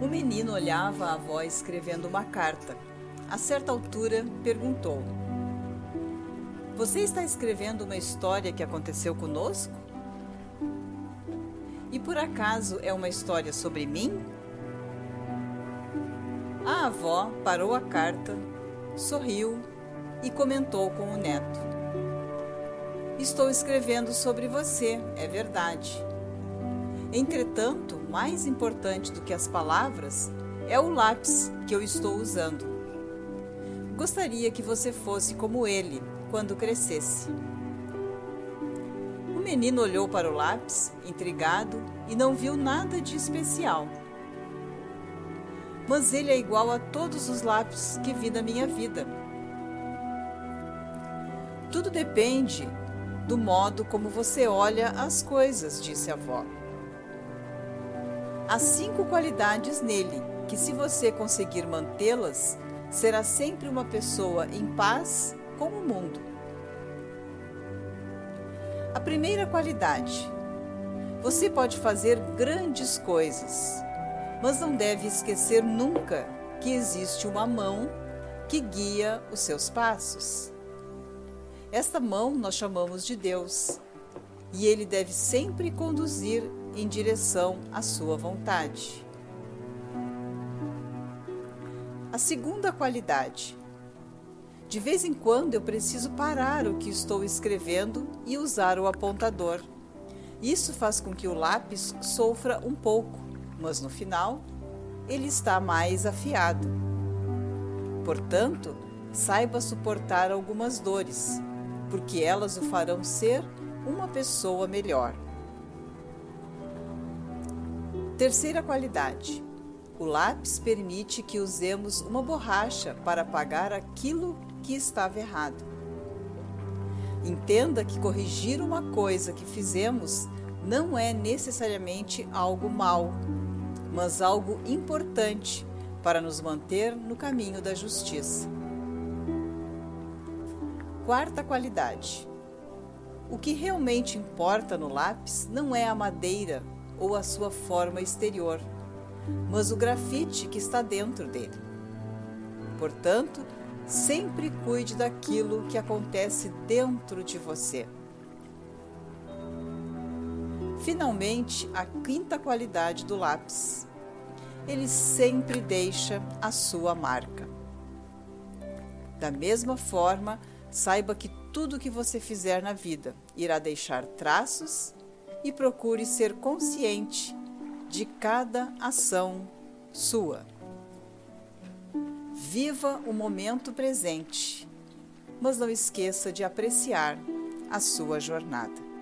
O menino olhava a avó escrevendo uma carta. A certa altura, perguntou: Você está escrevendo uma história que aconteceu conosco? E por acaso é uma história sobre mim? A avó parou a carta, sorriu e comentou com o neto: Estou escrevendo sobre você, é verdade. Entretanto, mais importante do que as palavras é o lápis que eu estou usando. Gostaria que você fosse como ele quando crescesse. O menino olhou para o lápis, intrigado, e não viu nada de especial. Mas ele é igual a todos os lápis que vi na minha vida. Tudo depende do modo como você olha as coisas, disse a avó. Há cinco qualidades nele que, se você conseguir mantê-las, será sempre uma pessoa em paz com o mundo. A primeira qualidade: você pode fazer grandes coisas, mas não deve esquecer nunca que existe uma mão que guia os seus passos. Esta mão nós chamamos de Deus, e ele deve sempre conduzir em direção à sua vontade. A segunda qualidade. De vez em quando eu preciso parar o que estou escrevendo e usar o apontador. Isso faz com que o lápis sofra um pouco, mas no final ele está mais afiado. Portanto, saiba suportar algumas dores, porque elas o farão ser uma pessoa melhor. Terceira qualidade: o lápis permite que usemos uma borracha para apagar aquilo que estava errado. Entenda que corrigir uma coisa que fizemos não é necessariamente algo mal, mas algo importante para nos manter no caminho da justiça. Quarta qualidade: o que realmente importa no lápis não é a madeira ou a sua forma exterior, mas o grafite que está dentro dele. Portanto, sempre cuide daquilo que acontece dentro de você. Finalmente, a quinta qualidade do lápis. Ele sempre deixa a sua marca. Da mesma forma, saiba que tudo que você fizer na vida irá deixar traços e procure ser consciente de cada ação sua. Viva o momento presente, mas não esqueça de apreciar a sua jornada.